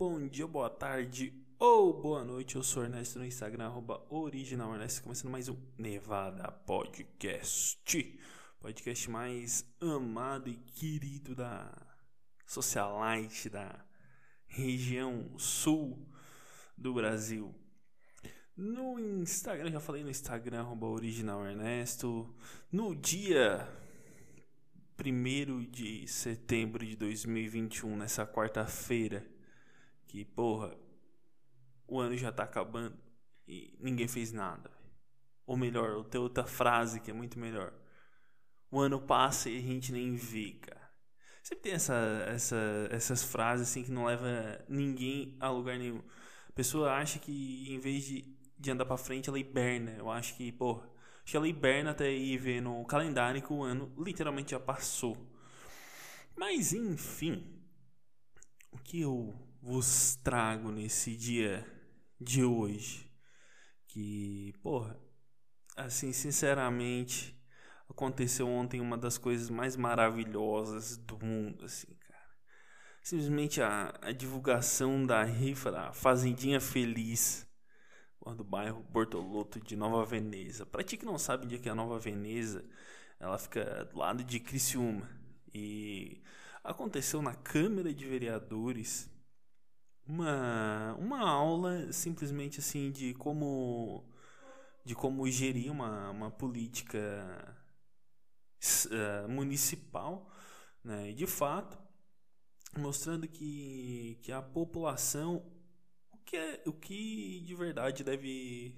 bom dia, boa tarde ou boa noite. Eu sou Ernesto no Instagram, arroba original Ernesto, começando mais um Nevada Podcast. Podcast mais amado e querido da socialite da região sul do Brasil. No Instagram, já falei no Instagram, arroba original Ernesto. No dia 1 de setembro de 2021, nessa quarta-feira, que porra, o ano já tá acabando e ninguém fez nada. Ou melhor, ou tem outra frase que é muito melhor. O ano passa e a gente nem vê, cara. Sempre tem essa, essa, essas frases assim que não leva ninguém a lugar nenhum. A pessoa acha que em vez de, de andar para frente, ela hiberna. Eu acho que, porra, Acho que ela hiberna até ir ver no calendário que o ano literalmente já passou. Mas enfim, o que eu vos trago nesse dia de hoje? Que, porra, assim, sinceramente, aconteceu ontem uma das coisas mais maravilhosas do mundo, assim, cara. Simplesmente a, a divulgação da rifa da Fazendinha Feliz do bairro Bortolotto de Nova Veneza. Para ti que não sabe onde é que é a Nova Veneza, ela fica do lado de Criciúma. E aconteceu na Câmara de Vereadores uma, uma aula simplesmente assim de como de como gerir uma, uma política uh, municipal, né? E de fato, mostrando que, que a população que é o que de verdade deve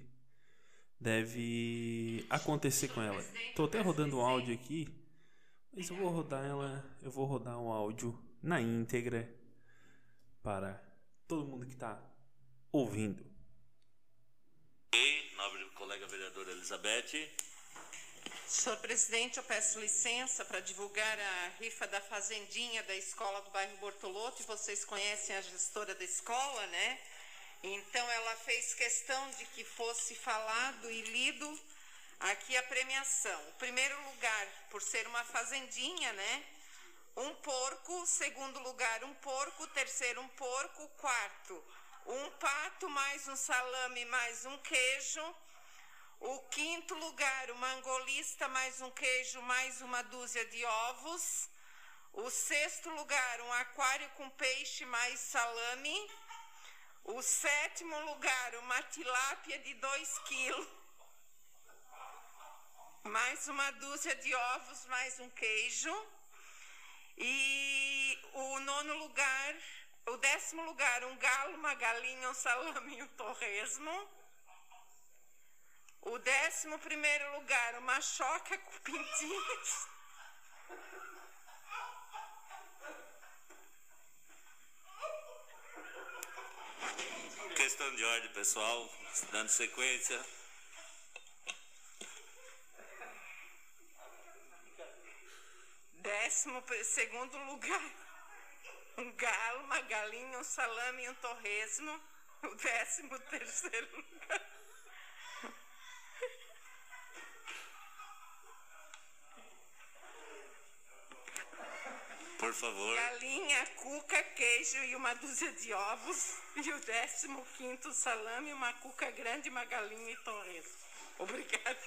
deve acontecer com ela. Tô até rodando o áudio aqui, mas eu vou rodar ela, eu vou rodar o áudio na íntegra para todo mundo que está ouvindo. Oi, nobre colega vereadora Elizabeth. Senhor presidente, eu peço licença para divulgar a rifa da Fazendinha da escola do bairro Bortoloto. E vocês conhecem a gestora da escola, né? Então ela fez questão de que fosse falado e lido aqui a premiação. O primeiro lugar, por ser uma fazendinha, né? Um porco, segundo lugar, um porco, terceiro, um porco, quarto, um pato, mais um salame, mais um queijo. O quinto lugar, uma angolista, mais um queijo, mais uma dúzia de ovos. O sexto lugar, um aquário com peixe, mais salame. O sétimo lugar, uma tilápia de 2 quilos. Mais uma dúzia de ovos, mais um queijo. E o nono lugar, o décimo lugar, um galo, uma galinha, um salame e um torresmo. O décimo primeiro lugar, uma choca com pintinhos. Questão de ordem, pessoal, dando sequência. Décimo segundo lugar, um galo, uma galinha, um salame e um torresmo. O décimo terceiro lugar. Por favor. Galinha, cuca, queijo e uma dúzia de ovos. E o décimo quinto salame, uma cuca grande, uma galinha e torresmo. Obrigada.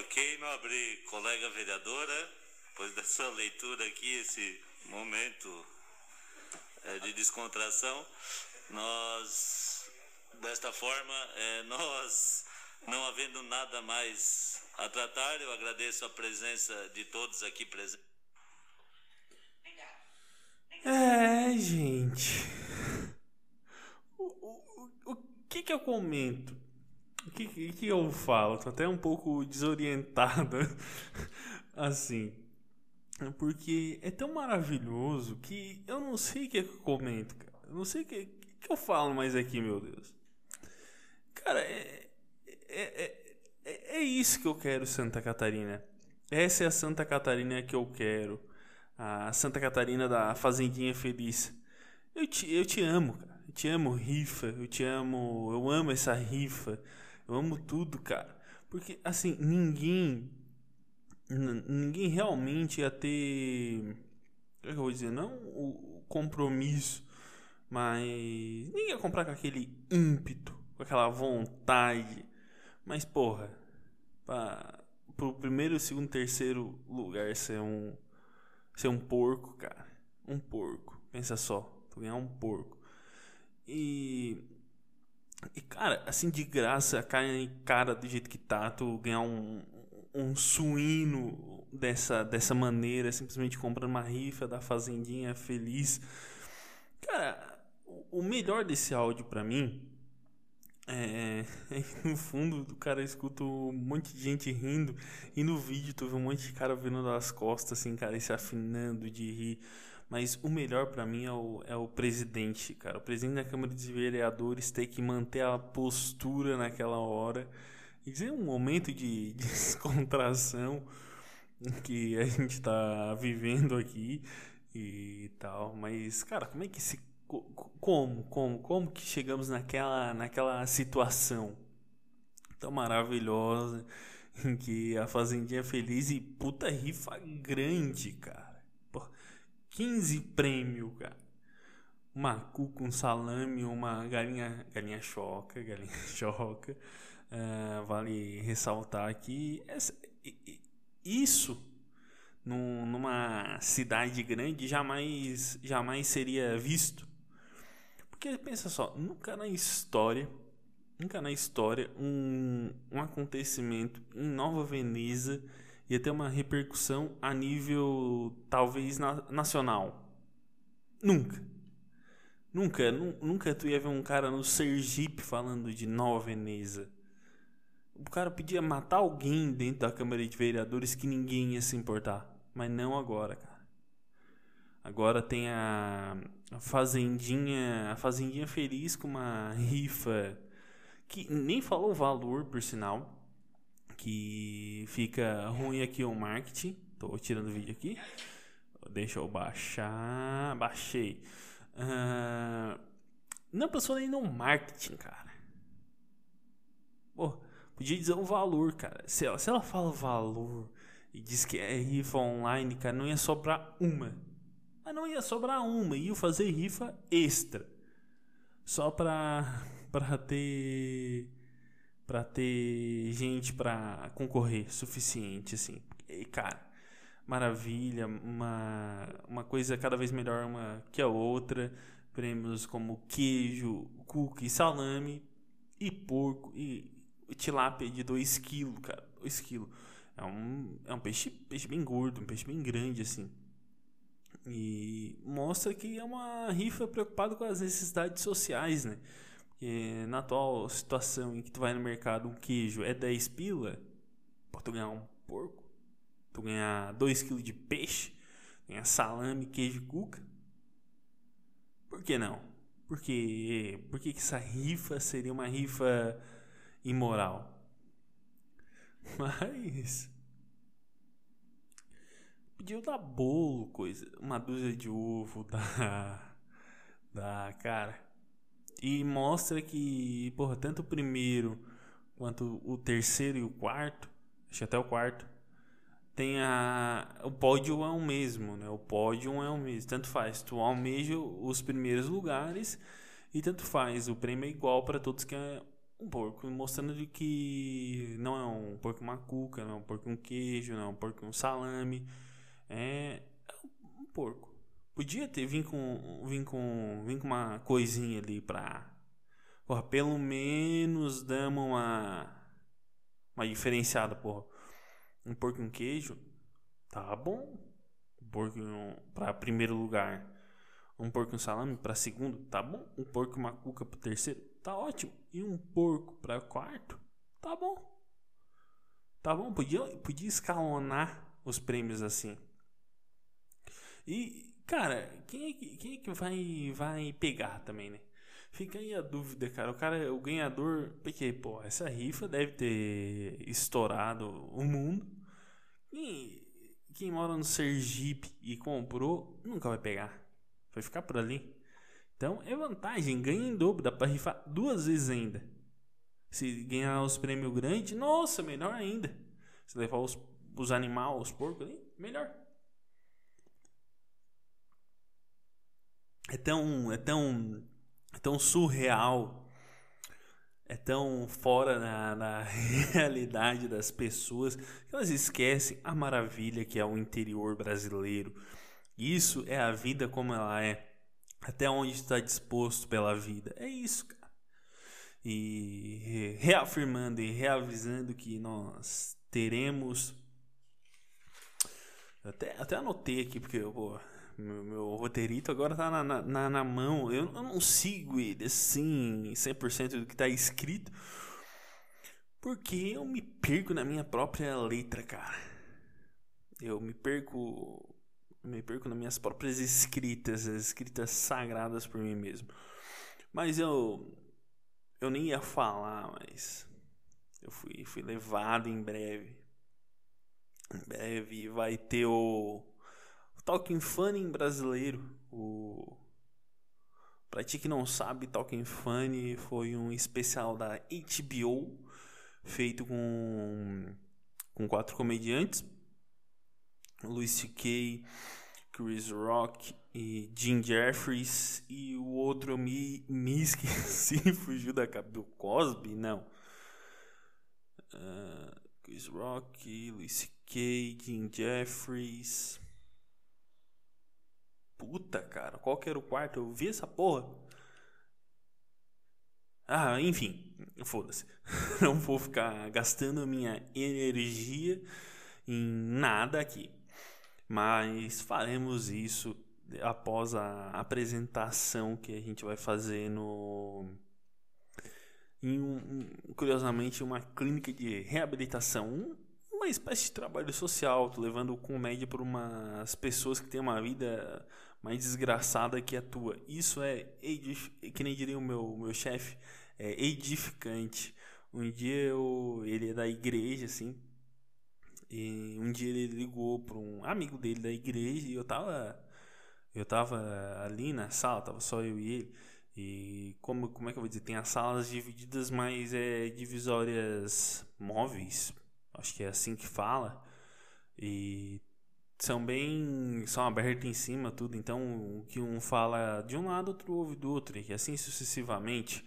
Ok, nobre colega vereadora, depois sua leitura aqui, esse momento é, de descontração, nós, desta forma, é, nós, não havendo nada mais a tratar, eu agradeço a presença de todos aqui presentes. É, gente. O, o, o que que eu comento? O que, que, eu falo? Tô até um pouco desorientado. assim. Porque é tão maravilhoso que eu não sei o que, é que eu comento, cara. Eu não sei o que, que eu falo mais aqui, meu Deus. Cara, é, é, é, é, é isso que eu quero, Santa Catarina. Essa é a Santa Catarina que eu quero. A Santa Catarina da Fazendinha Feliz. Eu te, eu te amo, cara. Eu te amo, rifa. Eu te amo. Eu amo essa rifa. Eu amo tudo, cara. Porque, assim, ninguém. Ninguém realmente ia ter. Como é que eu vou dizer? Não o compromisso, mas ninguém ia comprar com aquele ímpeto, com aquela vontade. Mas porra, para pro primeiro, segundo, terceiro lugar ser um ser um porco, cara, um porco. Pensa só, tu ganhar um porco. E e cara, assim de graça, a carne cara do jeito que tá, tu ganhar um um suíno dessa, dessa maneira, simplesmente comprando uma rifa da Fazendinha feliz. Cara, o melhor desse áudio para mim é, é, no fundo o cara escuta um monte de gente rindo e no vídeo tu vê um monte de cara vindo das costas assim, cara, e se afinando de rir. Mas o melhor para mim é o, é o presidente, cara. O presidente da Câmara de Vereadores tem que manter a postura naquela hora isso é um momento de, descontração que a gente está vivendo aqui e tal. Mas, cara, como é que se. Como, como, como que chegamos naquela, naquela situação tão maravilhosa em que a Fazendinha é feliz e puta rifa grande, cara. Pô, 15 prêmios, cara. Uma cu com salame, uma galinha, galinha choca, galinha choca. Uh, vale ressaltar que essa, isso num, numa cidade grande jamais, jamais seria visto. Porque pensa só, nunca na história, nunca na história um, um acontecimento em Nova Veneza ia ter uma repercussão a nível talvez na, nacional. Nunca. Nunca, nunca tu ia ver um cara no Sergipe falando de Nova Veneza o cara podia matar alguém dentro da Câmara de Vereadores que ninguém ia se importar. Mas não agora, cara. Agora tem a, a Fazendinha. A Fazendinha Feliz com uma rifa que nem falou o valor, por sinal. Que fica ruim aqui o marketing. Tô tirando o vídeo aqui. Deixa eu baixar. Baixei. Uh, não pensou nem no marketing, cara. Pô, Podia dizer o valor, cara. Se ela, se ela fala valor e diz que é rifa online, cara, não ia sobrar uma. Mas não ia sobrar uma, ia fazer rifa extra. Só pra, pra ter. Pra ter gente pra concorrer suficiente, assim. E, cara, maravilha, uma, uma coisa cada vez melhor uma que a outra. Prêmios como queijo, cookie, salame e porco. E tilápia de 2 kg, cara. 2 kg. É um, é um peixe, peixe bem gordo, um peixe bem grande, assim. E mostra que é uma rifa preocupada com as necessidades sociais, né? Porque na atual situação em que tu vai no mercado, um queijo é 10 pila, pode tu ganhar um porco, tu ganhar 2 kg de peixe, ganhar salame, queijo cuca. Por que não? Porque, por que, que essa rifa seria uma rifa imoral. Mas pediu dar bolo, coisa, uma dúzia de ovo da da cara. E mostra que, porra, tanto o primeiro quanto o terceiro e o quarto, acho até o quarto, tem a o pódio é o mesmo, né? O pódio é o mesmo, tanto faz, tu almeja os primeiros lugares e tanto faz, o prêmio é igual para todos que é um porco, mostrando de que não é um porco macuca, não é um porco com queijo, não é um porco com salame, é, um porco. Podia ter vindo com, vir com, vir com uma coisinha ali pra, porra, pelo menos damos uma, uma diferenciada, porra. Um porco com queijo, tá bom. Um porco para primeiro lugar. Um porco com salame para segundo, tá bom. Um porco macuca para terceiro, tá ótimo. E um porco para quarto, tá bom. Tá bom, podia, podia escalonar os prêmios assim. E, cara, quem é que, quem é que vai, vai pegar também, né? Fica aí a dúvida, cara. O cara, o ganhador, porque, pô, essa rifa deve ter estourado o mundo. E quem mora no Sergipe e comprou, nunca vai pegar. Vai ficar por ali. Então é vantagem, ganha em dobro, dá para rifar duas vezes ainda. Se ganhar os prêmios grandes, nossa, melhor ainda. Se levar os, os animais, os porcos ali, melhor. É tão, é tão, é tão surreal, é tão fora na, na realidade das pessoas que elas esquecem a maravilha que é o interior brasileiro. Isso é a vida como ela é. Até onde está disposto pela vida. É isso, cara. E reafirmando e reavisando que nós teremos. Até, até anotei aqui, porque pô, meu, meu roteirito agora tá na, na, na mão. Eu, eu, não sigo ele assim, 100% do que tá escrito. Porque eu me perco na minha própria letra, cara. Eu me perco. Me perco nas minhas próprias escritas, as escritas sagradas por mim mesmo. Mas eu. Eu nem ia falar, mas. Eu fui, fui levado em breve. Em breve vai ter o Talking Funny brasileiro. O Pra ti que não sabe, Talking Funny foi um especial da HBO feito com com quatro comediantes, Louis C.K., Chris Rock e Jim Jeffries e o outro eu me, me esqueci, fugiu da cabeça do Cosby, não. Uh, Chris Rock, Louis C.K., Jim Jeffries Puta, cara, qual que era o quarto? Eu vi essa porra. Ah, enfim, foda-se. Não vou ficar gastando minha energia em nada aqui. Mas faremos isso após a apresentação que a gente vai fazer no em um, curiosamente uma clínica de reabilitação, uma espécie de trabalho social, levando comédia para umas pessoas que têm uma vida mais desgraçada que a tua. Isso é, que nem diria o meu, meu chefe, é edificante. Um dia eu, ele é da igreja, assim, e um dia ele ligou para um amigo dele da igreja e eu tava, eu tava ali na sala, tava só eu e ele. E como, como é que eu vou dizer? Tem as salas divididas, mas é divisórias móveis. Acho que é assim que fala. E são bem. são abertos em cima, tudo. Então, o que um fala de um lado, outro ouve do outro, e assim sucessivamente.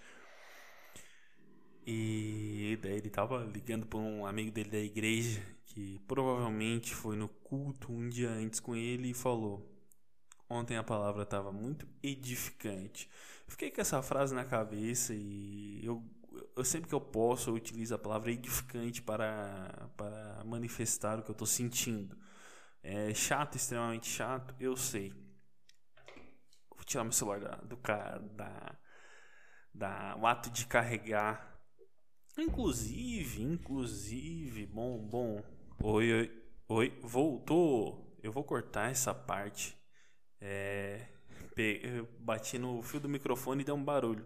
E daí ele tava ligando para um amigo dele da igreja, que provavelmente foi no culto um dia antes com ele e falou: Ontem a palavra estava muito edificante. Fiquei com essa frase na cabeça e eu, eu sempre que eu posso eu utilizo a palavra edificante para, para manifestar o que eu estou sentindo. É chato, extremamente chato, eu sei. Vou tirar meu celular da, do da, da, o ato de carregar. Inclusive, inclusive, bom, bom. Oi, oi, oi, voltou. Eu vou cortar essa parte. É, bati no fio do microfone e deu um barulho.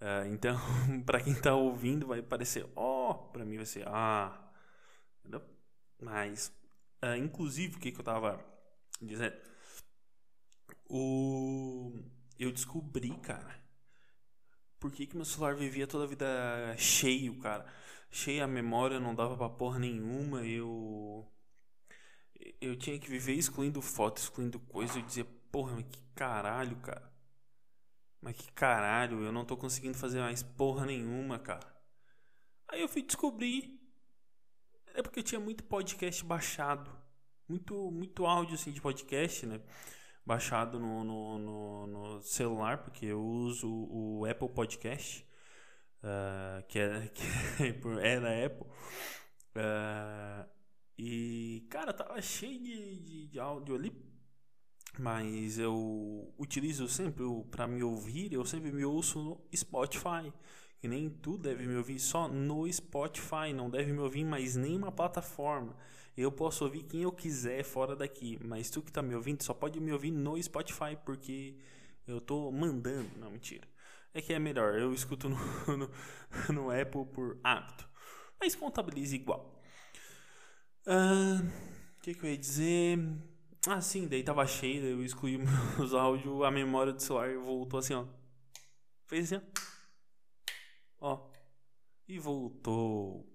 Uh, então, para quem tá ouvindo, vai parecer ó, oh, para mim vai ser ah. Mas Uh, inclusive, o que, que eu tava dizendo? O... Eu descobri, cara, por que, que meu celular vivia toda a vida cheio, cara. Cheia a memória, não dava pra porra nenhuma. Eu. Eu tinha que viver excluindo foto, excluindo coisa. Eu dizia, porra, mas que caralho, cara. Mas que caralho, eu não tô conseguindo fazer mais porra nenhuma, cara. Aí eu fui descobrir é porque eu tinha muito podcast baixado. Muito, muito áudio assim, de podcast, né? Baixado no, no, no, no celular, porque eu uso o Apple Podcast, uh, que, é, que é da Apple. Uh, e, cara, tava cheio de, de, de áudio ali. Mas eu utilizo sempre para me ouvir, eu sempre me ouço no Spotify que nem tu deve me ouvir só no Spotify, não deve me ouvir mais nenhuma plataforma. Eu posso ouvir quem eu quiser fora daqui, mas tu que tá me ouvindo só pode me ouvir no Spotify porque eu tô mandando. Não, mentira. É que é melhor, eu escuto no, no, no Apple por hábito. Mas contabiliza igual. O ah, que, que eu ia dizer? Ah, sim, daí tava cheio, eu excluí meus áudios, a memória do celular voltou assim, ó. Fez assim, ó. Ó. E voltou.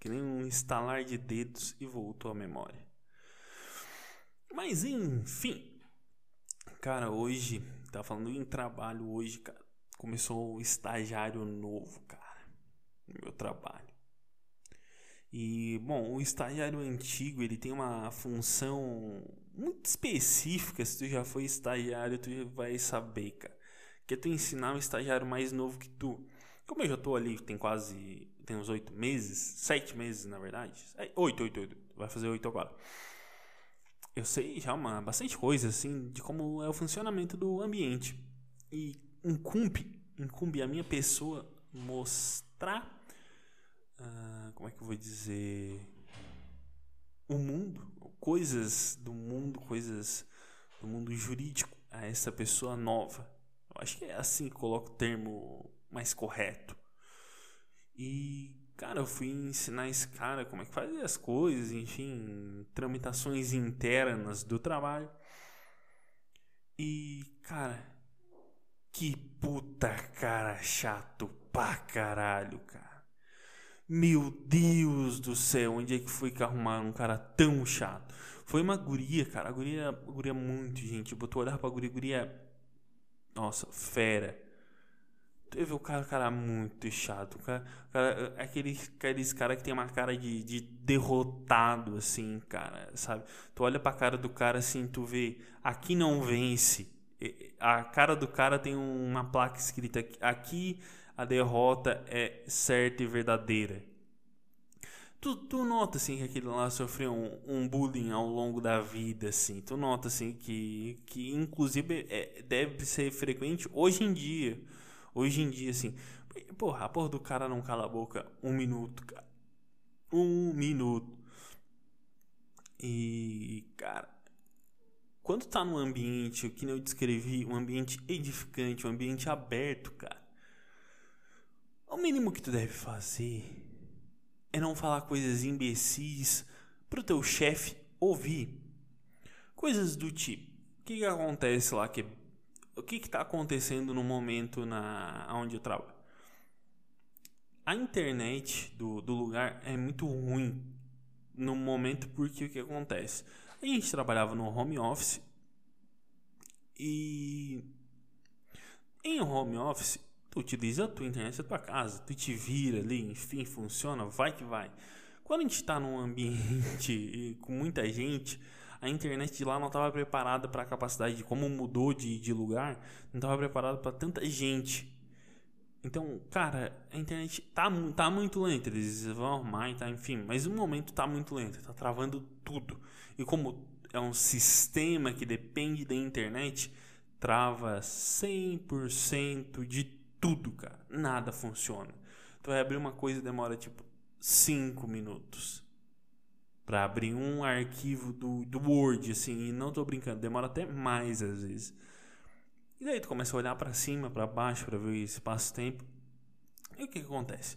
Que nem um estalar de dedos e voltou a memória. Mas enfim. Cara, hoje tá falando em trabalho hoje, cara. Começou o estagiário novo, cara, no meu trabalho. E, bom, o estagiário antigo, ele tem uma função muito específica. Se tu já foi estagiário, tu vai saber, cara. Que é tu ensinar um estagiário mais novo que tu. Como eu já tô ali, tem quase. Tem uns oito meses, sete meses na verdade. É, oito, oito, oito. Vai fazer oito agora. Eu sei já uma bastante coisa, assim, de como é o funcionamento do ambiente. E incumbe, incumbe a minha pessoa mostrar ah, como é que eu vou dizer? O mundo, coisas do mundo, coisas do mundo jurídico a essa pessoa nova. Eu acho que é assim que coloco o termo mais correto. E, cara, eu fui ensinar esse cara como é que fazia as coisas, enfim, tramitações internas do trabalho. E, cara, que puta cara chato pra caralho, cara. Meu Deus do céu, onde é que foi que arrumaram um cara tão chato? Foi uma guria, cara. A guria, a guria muito gente. Botou olhar pra guria, guria. Nossa, fera. Teve o cara, cara muito chato. Cara, cara, aquele, aqueles cara que tem uma cara de, de derrotado, assim, cara, sabe? Tu olha pra cara do cara assim, tu vê, aqui não vence. A cara do cara tem uma placa escrita aqui, aqui a derrota é certa e verdadeira. Tu, tu nota assim que aquele lá sofreu um, um, bullying ao longo da vida, assim. Tu nota assim que, que inclusive é, deve ser frequente hoje em dia. Hoje em dia, assim. Porra, a porra do cara não cala a boca um minuto, cara. Um minuto. E, cara, quando tá num ambiente, que nem eu descrevi, um ambiente edificante, um ambiente aberto, cara o mínimo que tu deve fazer é não falar coisas imbecis pro teu chefe ouvir. Coisas do tipo, o que, que acontece lá que o que está acontecendo no momento na onde eu trabalho? A internet do, do lugar é muito ruim no momento porque o que acontece? A gente trabalhava no home office e em home office Tu utiliza a tua internet da tua casa, tu te vira ali, enfim, funciona, vai que vai. Quando a gente está num ambiente com muita gente, a internet de lá não estava preparada para a capacidade de como mudou de, de lugar, não estava preparada para tanta gente. Então, cara, a internet tá, tá muito lenta. Eles vão arrumar tá, enfim, mas no momento tá muito lenta, tá travando tudo. E como é um sistema que depende da internet, trava 100% de tudo, cara. Nada funciona. Tu vai abrir uma coisa e demora tipo 5 minutos. Pra abrir um arquivo do, do Word, assim, e não tô brincando, demora até mais às vezes. E daí tu começa a olhar para cima, para baixo, para ver o espaço-tempo. E o que, que acontece?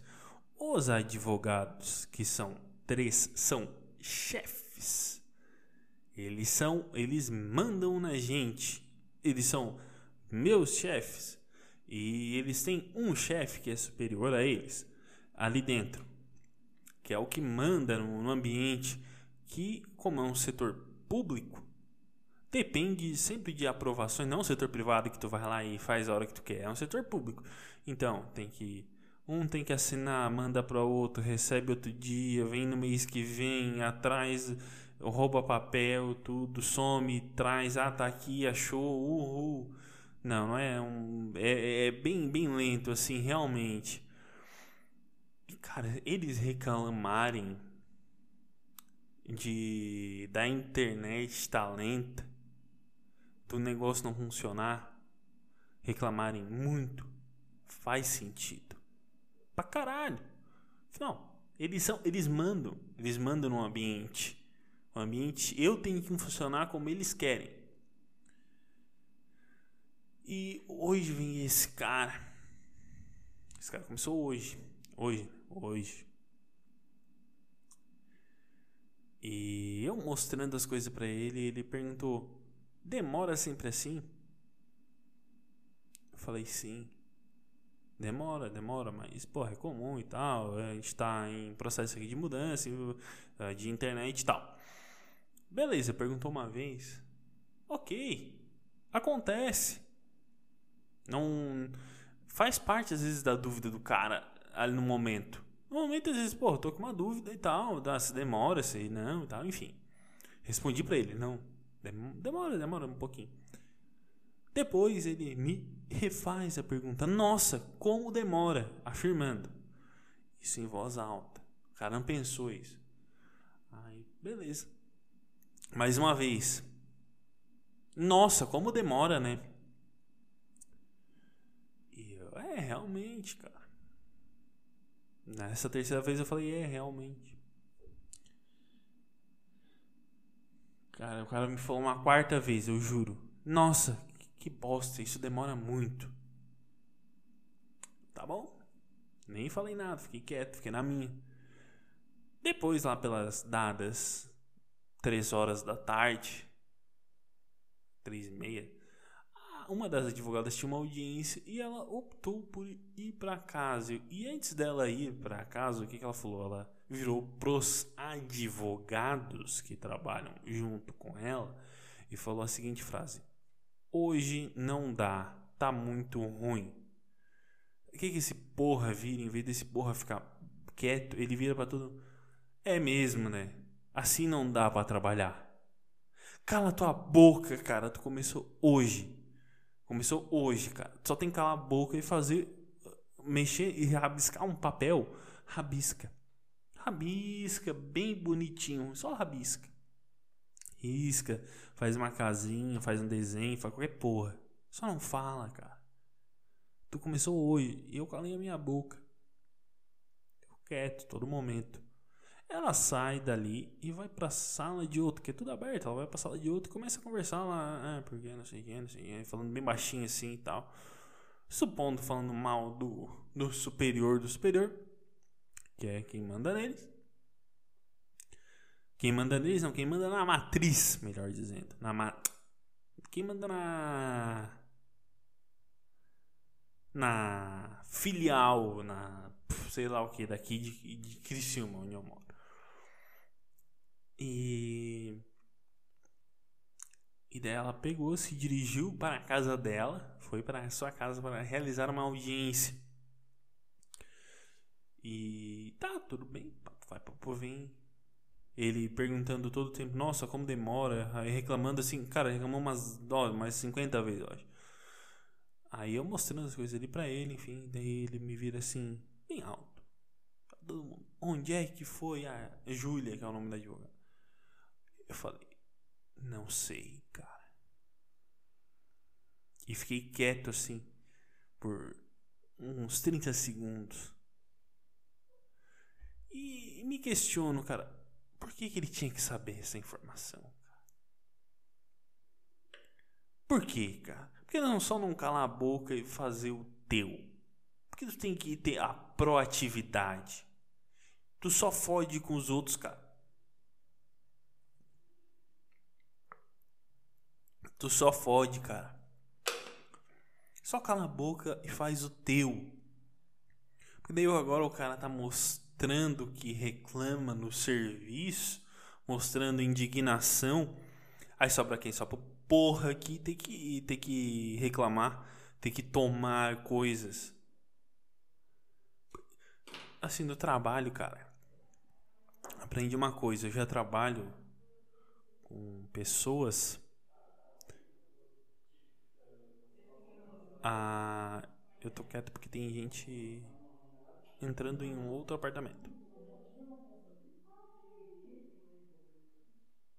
Os advogados, que são três, são chefes. Eles são, eles mandam na gente. Eles são meus chefes. E eles têm um chefe que é superior a eles ali dentro, é o que manda no, ambiente, que, como é um setor público, depende sempre de aprovações, não é um setor privado que tu vai lá e faz a hora que tu quer, é um setor público. Então, tem que um tem que assinar, manda para outro, recebe outro dia, vem no mês que vem, atrás, rouba papel, tudo, some, traz, ah, tá aqui, achou, uhul. Não, não é um. É, é bem, bem lento, assim, realmente. Cara, eles reclamarem de da internet estar lenta, do negócio não funcionar, reclamarem muito, faz sentido. Pra caralho. Afinal, eles são, eles mandam, eles mandam no ambiente. O ambiente, eu tenho que funcionar como eles querem. E hoje vem esse cara. Esse cara começou hoje. Hoje. Hoje. E eu mostrando as coisas para ele, ele perguntou: "Demora sempre assim?" Eu falei: "Sim." Demora, demora, mas porra, é comum e tal. A gente tá em processo aqui de mudança, eh, de internet e tal. Beleza, perguntou uma vez. Ok, acontece. Não. Faz parte, às vezes, da dúvida do cara ali no momento. No momento, às vezes, pô, tô com uma dúvida e tal, dá, se demora, se não e tal, enfim. Respondi para ele, não. Demora, demora um pouquinho. Depois ele me refaz a pergunta: Nossa, como demora? Afirmando. Isso em voz alta. O cara não pensou isso. Aí, beleza. Mais uma vez. Nossa, como demora, né? E eu, é, realmente, cara. Nessa terceira vez eu falei, é, realmente. Cara, o cara me falou uma quarta vez, eu juro. Nossa, que bosta, isso demora muito. Tá bom? Nem falei nada, fiquei quieto, fiquei na minha. Depois, lá pelas dadas três horas da tarde, três e meia, uma das advogadas tinha uma audiência e ela optou por ir para casa. E antes dela ir para casa, o que, que ela falou? Ela virou pros advogados que trabalham junto com ela e falou a seguinte frase: Hoje não dá, tá muito ruim. O que, que esse porra vira? Em vez desse porra ficar quieto, ele vira para tudo. É mesmo, né? Assim não dá para trabalhar. Cala tua boca, cara. Tu começou hoje. Começou hoje, cara. Só tem que calar a boca e fazer. Mexer e rabiscar um papel. Rabisca. Rabisca bem bonitinho. Só rabisca risca, faz uma casinha, faz um desenho, faz qualquer porra. Só não fala, cara. Tu começou hoje e eu calei a minha boca. Eu quieto, todo momento. Ela sai dali e vai pra sala de outro, que é tudo aberto. Ela vai pra sala de outro e começa a conversar lá. Ah, porque não sei o que, não sei o que, falando bem baixinho assim e tal. Supondo falando mal do, do superior do superior, que é quem manda neles. Quem manda neles não, quem manda na matriz, melhor dizendo. Na ma... Quem manda na. Na filial, na. sei lá o que, daqui de, de Criciúma, onde eu moro. E. E daí ela pegou, se dirigiu para a casa dela, foi para a sua casa para realizar uma audiência. E tá, tudo bem, vai para vem ele perguntando todo o tempo, nossa, como demora, aí reclamando assim, cara, reclamou umas, ó, mais 50 vezes, eu acho. Aí eu mostrando as coisas ali pra ele, enfim, daí ele me vira assim, bem alto. Todo mundo, onde é que foi a Júlia, que é o nome da advogada? Eu falei, não sei, cara. E fiquei quieto assim, por uns 30 segundos. E me questiono, cara, por que, que ele tinha que saber essa informação? Por quê, cara? Por que não só não calar a boca e fazer o teu? Por que tu tem que ter a proatividade? Tu só fode com os outros, cara. Tu só fode, cara. Só cala a boca e faz o teu. Porque daí agora o cara tá mostrando que reclama no serviço, mostrando indignação. Aí sobra quem? Só porra que tem que tem que reclamar, tem que tomar coisas. Assim, no trabalho, cara. Aprendi uma coisa, eu já trabalho com pessoas ah, eu tô quieto porque tem gente entrando em um outro apartamento.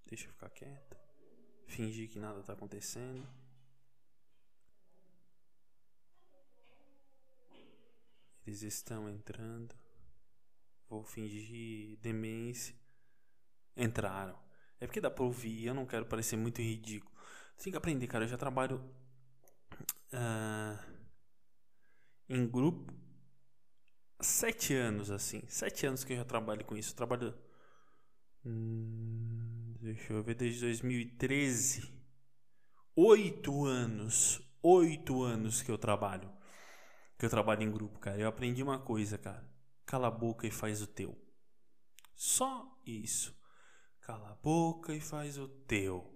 Deixa eu ficar quieto. Fingir que nada está acontecendo. Eles estão entrando. Vou fingir demência. Entraram. É porque dá pra ouvir. Eu não quero parecer muito ridículo. Tem que aprender, cara. Eu já trabalho uh, em grupo sete anos, assim. Sete anos que eu já trabalho com isso. Eu trabalho. Hum, deixa eu ver, desde 2013. Oito anos. Oito anos que eu trabalho. Que eu trabalho em grupo, cara. Eu aprendi uma coisa, cara. Cala a boca e faz o teu. Só isso. Cala a boca e faz o teu.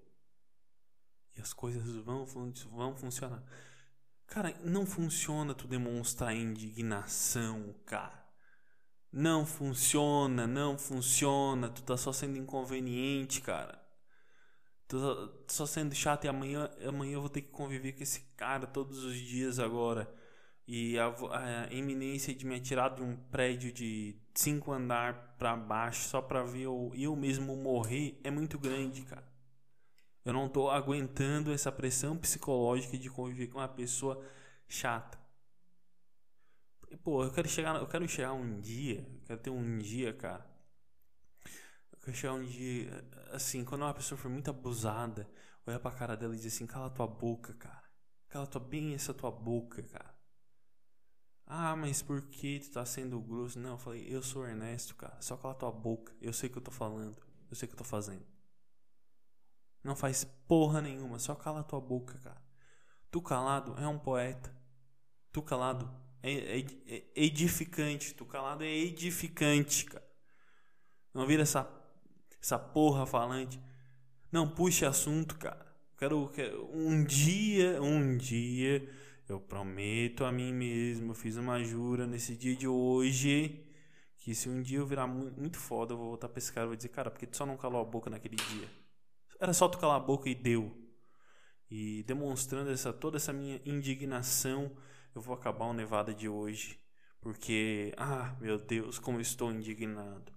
E as coisas vão, vão funcionar. Cara, não funciona tu demonstrar indignação, cara. Não funciona, não funciona. Tu tá só sendo inconveniente, cara. Tu tá só sendo chato e amanhã, amanhã eu vou ter que conviver com esse cara todos os dias agora. E a, a iminência de me atirar de um prédio de cinco andar para baixo só pra ver eu, eu mesmo morrer é muito grande, cara. Eu não tô aguentando essa pressão psicológica de conviver com uma pessoa chata. Pô, eu quero chegar, eu quero chegar um dia, eu quero ter um dia, cara. Eu quero chegar um dia, assim, quando uma pessoa for muito abusada, olhar pra cara dela e dizer assim: cala tua boca, cara. Cala tua bem essa tua boca, cara. Ah, mas por que tu tá sendo grosso? Não, eu falei, eu sou Ernesto, cara. Só cala tua boca. Eu sei o que eu tô falando. Eu sei o que eu tô fazendo. Não faz porra nenhuma, só cala tua boca, cara. Tu calado é um poeta. Tu calado é, é, edificante. Tu calado é edificante, cara. Não vira essa, essa porra falante. Não puxe assunto, cara. Quero, quero um dia, um dia, eu prometo a mim mesmo, eu fiz uma jura nesse dia de hoje, que se um dia eu virar muito, muito foda, eu vou voltar pra esse cara e vou dizer, cara, porque tu só não calou a boca naquele dia? Era só tu calar a boca e deu. E demonstrando essa, toda essa minha indignação, eu vou acabar o Nevada de hoje. Porque, ah, meu Deus, como estou indignado.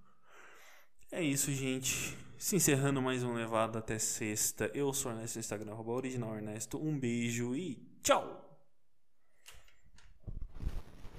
É isso, gente. Se encerrando mais um Nevada até sexta. Eu sou Ernesto Instagram, original Ernesto. Um beijo e tchau!